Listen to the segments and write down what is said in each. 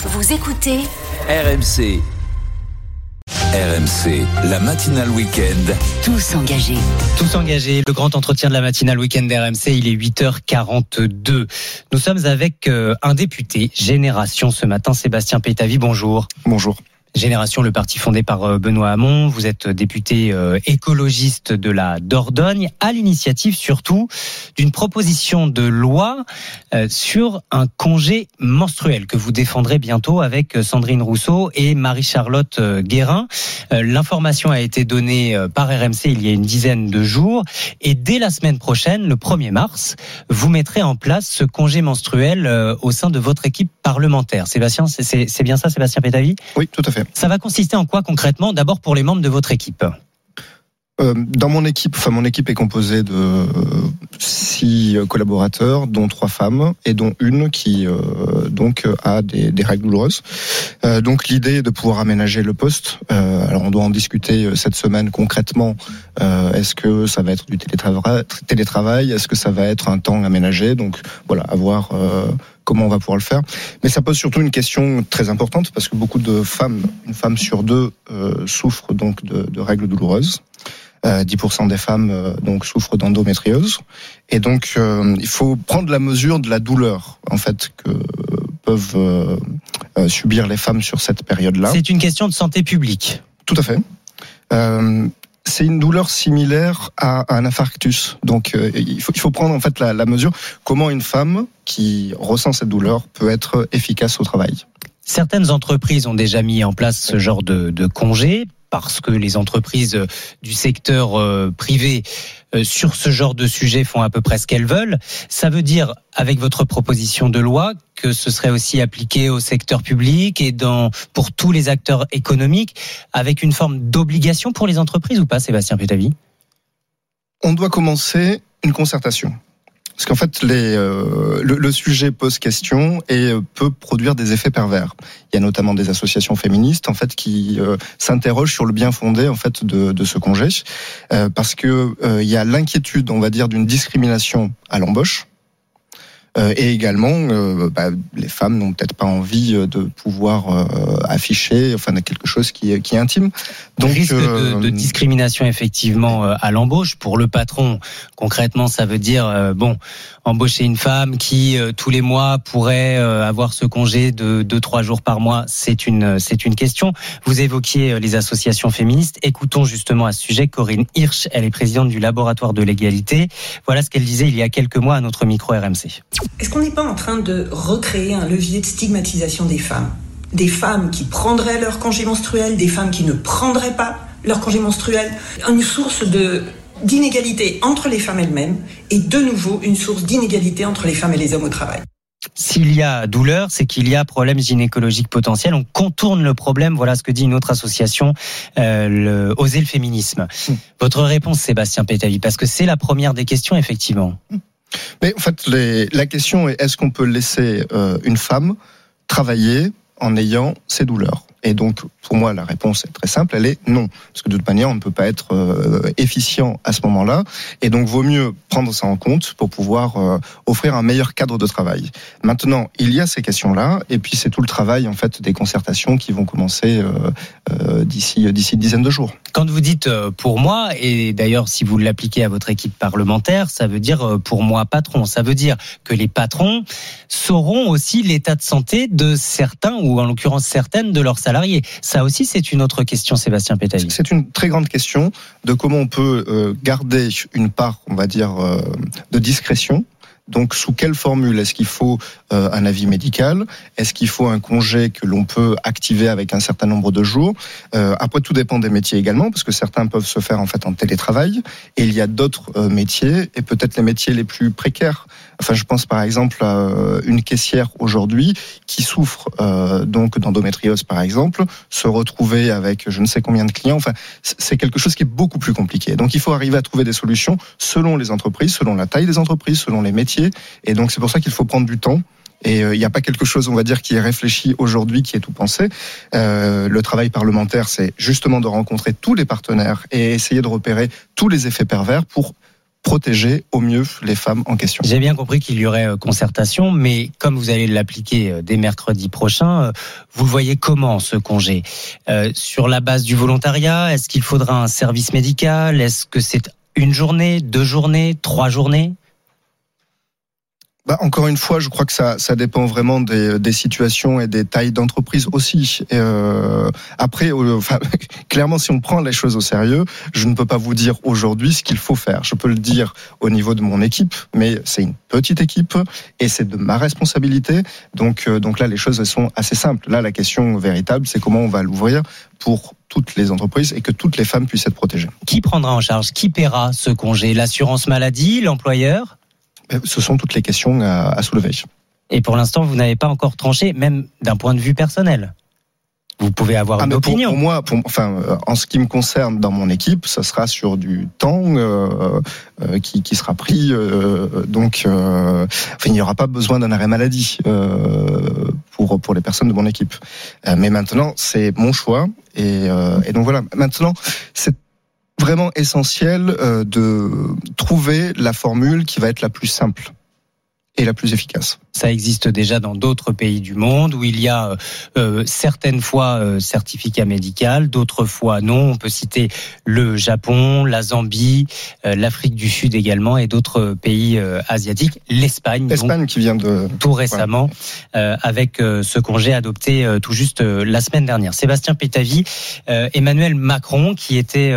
Vous écoutez RMC. RMC, la matinale week-end. Tous engagés. Tous engagés. Le grand entretien de la matinale week-end d'RMC, il est 8h42. Nous sommes avec euh, un député, Génération, ce matin, Sébastien Pétavy. Bonjour. Bonjour. Génération, le parti fondé par euh, Benoît Hamon. Vous êtes député euh, écologiste de la Dordogne, à l'initiative surtout d'une proposition de loi euh, sur un congé menstruel que vous défendrez bientôt avec Sandrine Rousseau et Marie-Charlotte Guérin. L'information a été donnée par RMC il y a une dizaine de jours et dès la semaine prochaine, le 1er mars, vous mettrez en place ce congé menstruel au sein de votre équipe parlementaire. Sébastien, c'est bien ça, Sébastien Pétavy? Oui, tout à fait. Ça va consister en quoi concrètement? D'abord pour les membres de votre équipe. Euh, dans mon équipe, enfin mon équipe est composée de euh, six collaborateurs, dont trois femmes et dont une qui euh, donc a des, des, règles douloureuses. donc l'idée est de pouvoir aménager le poste. alors on doit en discuter cette semaine concrètement. Est-ce que ça va être du télétravail, télétravail? Est-ce que ça va être un temps aménagé? Donc voilà, avoir comment on va pouvoir le faire. Mais ça pose surtout une question très importante parce que beaucoup de femmes, une femme sur deux, euh, souffrent donc de, de règles douloureuses. Euh, 10% des femmes euh, donc souffrent d'endométriose et donc euh, il faut prendre la mesure de la douleur en fait que peuvent euh, subir les femmes sur cette période-là. C'est une question de santé publique. Tout à fait c'est une douleur similaire à un infarctus. Donc euh, il, faut, prendre en fait la, la mesure comment une femme qui ressent cette douleur peut être efficace au travail? Certaines entreprises ont déjà mis en place ce genre de, de congé parce que les entreprises du secteur euh, privé euh, sur ce genre de sujet font à peu près ce qu'elles veulent. Ça veut dire, avec votre proposition de loi, que ce serait aussi appliqué au secteur public et dans, pour tous les acteurs économiques, avec une forme d'obligation pour les entreprises ou pas, Sébastien Pétavy On doit commencer une concertation. Parce qu'en fait, euh, le, sujet pose question et peut produire des effets pervers. Il y a notamment des associations féministes en fait qui euh, s'interrogent sur le bien fondé en fait de, ce congé, euh, parce que euh, il y a l'inquiétude, on va dire, d'une discrimination à l'embauche. Euh, et également, euh, bah, les femmes n'ont peut-être pas envie euh, de pouvoir afficher, enfin, quelque chose qui est, qui est intime. Donc, risque de, de, discrimination effectivement à l'embauche pour le patron. Concrètement, ça veut dire bon, embaucher une femme qui tous les mois pourrait avoir ce congé de deux trois jours par mois. C'est une c'est une question. Vous évoquiez les associations féministes. Écoutons justement à ce sujet Corinne Hirsch. Elle est présidente du laboratoire de l'égalité. Voilà ce qu'elle disait il y a quelques mois à notre micro RMC. Est-ce qu'on n'est pas en train de recréer un levier de stigmatisation des femmes? Des femmes qui prendraient leur congé menstruel, des femmes qui ne prendraient pas leur congé menstruel, une source de d'inégalité entre les femmes elles-mêmes et de nouveau une source d'inégalité entre les femmes et les hommes au travail. S'il y a douleur, c'est qu'il y a problème gynécologique potentiel. On contourne le problème. Voilà ce que dit une autre association, euh, le, Oser le féminisme. Mmh. Votre réponse, Sébastien Pétavi, parce que c'est la première des questions, effectivement. Mmh. Mais en fait, les, la question est est-ce qu'on peut laisser euh, une femme travailler en ayant ses douleurs? Et donc, pour moi, la réponse est très simple, elle est non. Parce que de toute manière, on ne peut pas être euh, efficient à ce moment-là. Et donc, vaut mieux prendre ça en compte pour pouvoir euh, offrir un meilleur cadre de travail. Maintenant, il y a ces questions-là, et puis c'est tout le travail, en fait, des concertations qui vont commencer euh, d'ici d'ici une dizaine de jours. Quand vous dites pour moi, et d'ailleurs, si vous l'appliquez à votre équipe parlementaire, ça veut dire pour moi patron. Ça veut dire que les patrons sauront aussi l'état de santé de certains, ou en l'occurrence certaines de leurs. Ça aussi, c'est une autre question, Sébastien Pétali. C'est une très grande question de comment on peut euh, garder une part, on va dire, euh, de discrétion donc, sous quelle formule Est-ce qu'il faut euh, un avis médical? Est-ce qu'il faut un congé que l'on peut activer avec un certain nombre de jours? Euh, Après, tout dépend des métiers également, parce que certains peuvent se faire en fait en télétravail, et il y a d'autres euh, métiers, et peut-être les métiers les plus précaires. Enfin, je pense par exemple à une caissière aujourd'hui qui souffre donc d'endométriose, par exemple, se retrouver avec je ne sais combien de clients. Enfin, c'est quelque chose qui est beaucoup plus compliqué. Donc, il faut arriver à trouver des solutions selon les entreprises, selon la taille des entreprises, selon les métiers et donc c'est pour ça qu'il faut prendre du temps. Et euh, il n'y a pas quelque chose, on va dire, qui est réfléchi aujourd'hui, qui est tout pensé. Euh, le travail parlementaire, c'est justement de rencontrer tous les partenaires et essayer de repérer tous les effets pervers pour protéger au mieux les femmes en question. J'ai bien compris qu'il y aurait euh, concertation, mais comme vous allez l'appliquer dès mercredi prochain, vous le voyez comment ce congé? Sur la base du volontariat, est-ce qu'il faudra un service médical? Est-ce que c'est une journée, deux journées, trois journées? Bah, encore une fois, je crois que ça, ça dépend vraiment des, des situations et des tailles d'entreprise aussi. Euh, après, euh, enfin, clairement, si on prend les choses au sérieux, je ne peux pas vous dire aujourd'hui ce qu'il faut faire. Je peux le dire au niveau de mon équipe, mais c'est une petite équipe et c'est de ma responsabilité. Donc, euh, donc là, les choses elles sont assez simples. Là, la question véritable, c'est comment on va l'ouvrir pour toutes les entreprises et que toutes les femmes puissent être protégées. Qui prendra en charge Qui paiera ce congé? L'assurance maladie L'employeur? Ce sont toutes les questions à, soulever. Et pour l'instant, vous n'avez pas encore tranché, même d'un point de vue personnel. Vous pouvez avoir ah, une opinion. Pour, moi, enfin, euh, en ce qui me concerne, dans mon équipe, ça sera sur du temps euh, euh, qui, qui, sera pris. donc, enfin, il n'y aura pas besoin d'un arrêt maladie pour pour les personnes de mon équipe. mais maintenant, c'est mon choix et, et donc voilà. Maintenant, c'est vraiment essentiel euh, de trouver la formule qui va être la plus simple et la plus efficace. Ça existe déjà dans d'autres pays du monde où il y a euh, certaines fois euh, certificat médical, d'autres fois non. On peut citer le Japon, la Zambie, euh, l'Afrique du Sud également et d'autres pays euh, asiatiques. L'Espagne, l'Espagne qui vient de tout récemment avec ce congé adopté tout juste la semaine dernière. Sébastien Pétavy, Emmanuel Macron qui était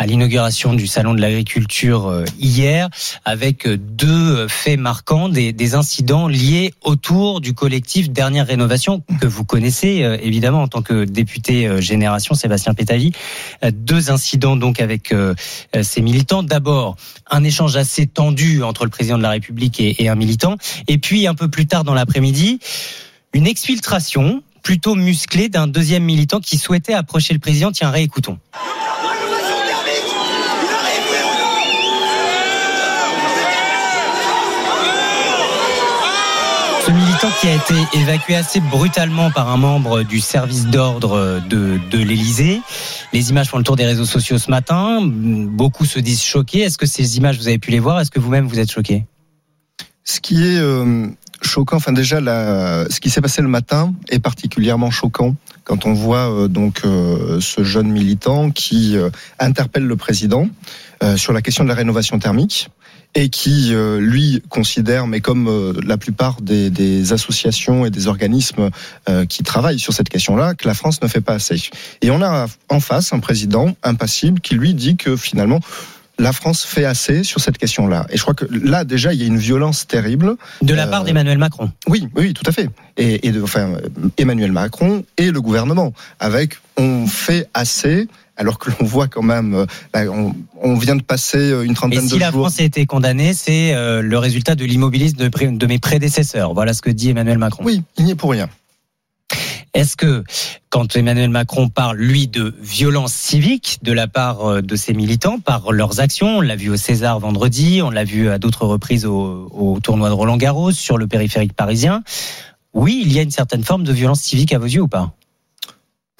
à l'inauguration du salon de l'agriculture euh, hier, avec euh, deux faits marquants, des, des, incidents liés autour du collectif Dernière Rénovation que vous connaissez euh, évidemment en tant que député Génération Sébastien Pétavy. Deux incidents donc avec ces militants. D'abord un échange assez tendu entre le président de la République et, et un militant, et puis un peu plus tard dans l'après-midi une exfiltration plutôt musclée d'un deuxième militant qui souhaitait approcher le président. Tiens, réécoutons. Ce militant qui a été évacué assez brutalement par un membre du service d'ordre de, de l'Elysée. Les images font le tour des réseaux sociaux ce matin. Beaucoup se disent choqués. Est-ce que ces images, vous avez pu les voir? Est-ce que vous-même, vous êtes choqué Ce qui est euh, choquant, enfin déjà, ce qui s'est passé le matin est particulièrement choquant quand on voit euh, donc euh, ce jeune militant qui interpelle le président sur la question de la rénovation thermique et qui, euh, lui, considère, mais comme euh, la plupart des, des, associations et des organismes euh, qui travaillent sur cette question-là, que la France ne fait pas assez. Et on a en face un président impassible qui, lui, dit que finalement, la France fait assez sur cette question-là. Et je crois que là, déjà, il y a une violence terrible. De la part d'Emmanuel Macron. Oui, oui, tout à fait. Et, et de, enfin, Emmanuel Macron et le gouvernement, avec on fait assez alors que l'on voit quand même, euh, on, vient de passer euh, une trentaine de jours. si la France a été condamnée, c'est euh, le résultat de l'immobilisme de, mes prédécesseurs. Voilà ce que dit Emmanuel Macron. Oui, il n'y est pour rien. Est-ce que quand Emmanuel Macron parle, lui, de violence civique de la part de ses militants par leurs actions, on l'a vu au César vendredi, on l'a vu à d'autres reprises au, au, tournoi de Roland Garros, sur le périphérique parisien, oui, il y a une certaine forme de violence civique à vos yeux ou pas?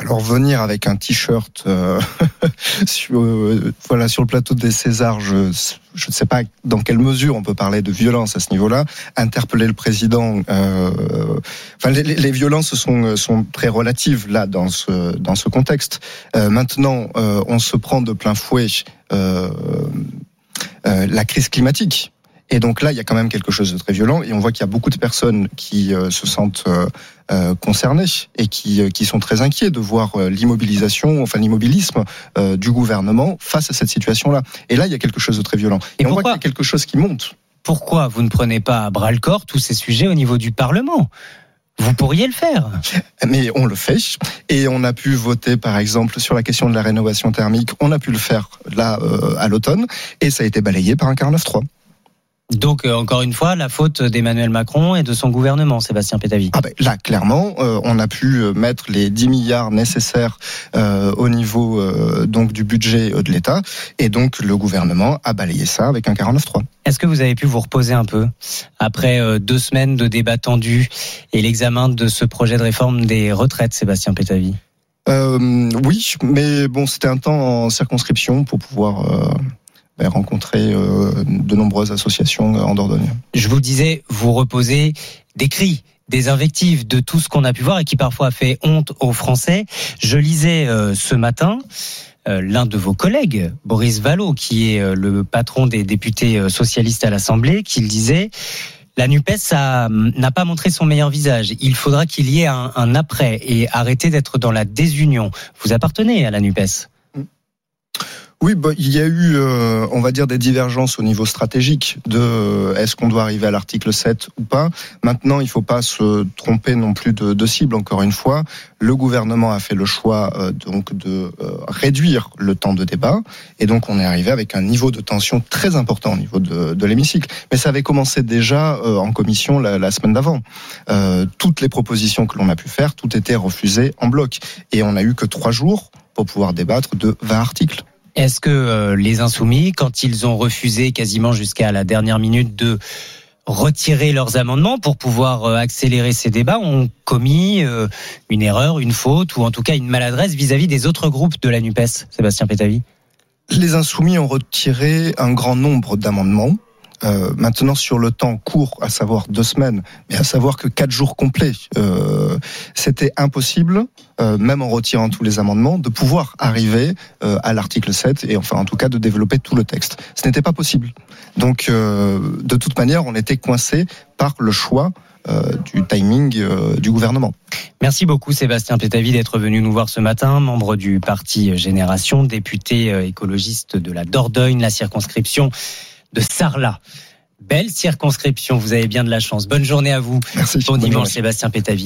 Alors venir avec un t-shirt euh, sur, euh, voilà sur le plateau des Césars, je je ne sais pas dans quelle mesure on peut parler de violence à ce niveau-là. Interpeller le président, euh, enfin les, les, violences sont sont très relatives là dans ce dans ce contexte. Euh, maintenant, on se prend de plein fouet la crise climatique. Et donc là, il y a quand même quelque chose de très violent, et on voit qu'il y a beaucoup de personnes qui euh, se sentent euh, euh, concernées et qui, qui sont très inquiets de voir l'immobilisation, enfin l'immobilisme du gouvernement face à cette situation-là. Et là, il y a quelque chose de très violent. Et, on voit qu'il y a quelque chose qui monte. Pourquoi vous ne prenez pas à bras le corps tous ces sujets au niveau du Parlement? Vous pourriez le faire. Mais on le fait. Et on a pu voter, par exemple, sur la question de la rénovation thermique. On a pu le faire là, à l'automne. Et ça a été balayé par un 49-3. Donc euh, encore une fois, la faute d'Emmanuel Macron et de son gouvernement, Sébastien Pétavy. Ah ben, là, clairement, euh, on a pu euh, mettre les 10 milliards nécessaires au niveau donc du budget de l'État, et donc le gouvernement a balayé ça avec un 49.3. Est-ce que vous avez pu vous reposer un peu après deux semaines de débats tendus et l'examen de ce projet de réforme des retraites, Sébastien Pétavy? Oui, mais bon, c'était un temps en circonscription pour pouvoir rencontrer de nombreuses associations en Dordogne. Je vous disais, vous reposez des cris des invectives de tout ce qu'on a pu voir et qui parfois fait honte aux Français. Je lisais ce matin l'un de vos collègues, Boris Vallot, qui est le patron des députés socialistes à l'Assemblée, qui disait la NUPES n'a pas montré son meilleur visage. Il faudra qu'il y ait un après et arrêter d'être dans la désunion. Vous appartenez à la NUPES oui, bah, il y a eu, euh, on va dire, des divergences au niveau stratégique de euh, est-ce qu'on doit arriver à l'article 7 ou pas. Maintenant, il ne faut pas se tromper non plus de, de, cible. Encore une fois, le gouvernement a fait le choix euh, donc de réduire le temps de débat, et donc on est arrivé avec un niveau de tension très important au niveau de, l'hémicycle. Mais ça avait commencé déjà en commission la, la semaine d'avant. toutes les propositions que l'on a pu faire, tout était refusé en bloc, et on n'a eu que trois jours pour pouvoir débattre de 20 articles. Est-ce que euh, les insoumis, quand ils ont refusé quasiment jusqu'à la dernière minute de retirer leurs amendements pour pouvoir euh, accélérer ces débats, ont commis euh, une erreur, une faute ou en tout cas une maladresse vis-à-vis des autres groupes de la NUPES, Sébastien Pétavy? Les insoumis ont retiré un grand nombre d'amendements euh, maintenant, sur le temps court, à savoir deux semaines, mais à savoir que quatre jours complets, euh, c'était impossible, euh, même en retirant tous les amendements, de pouvoir arriver euh, à l'article 7 et enfin, en tout cas, de développer tout le texte. Ce n'était pas possible. Donc, euh, de toute manière, on était coincé par le choix euh, du timing euh, du gouvernement. Merci beaucoup Sébastien Pétavy d'être venu nous voir ce matin, membre du parti Génération, député écologiste de la Dordogne, la circonscription de Sarlat. Belle circonscription, vous avez bien de la chance. Bonne journée à vous. Merci. Bon dimanche, Sébastien Pétavy.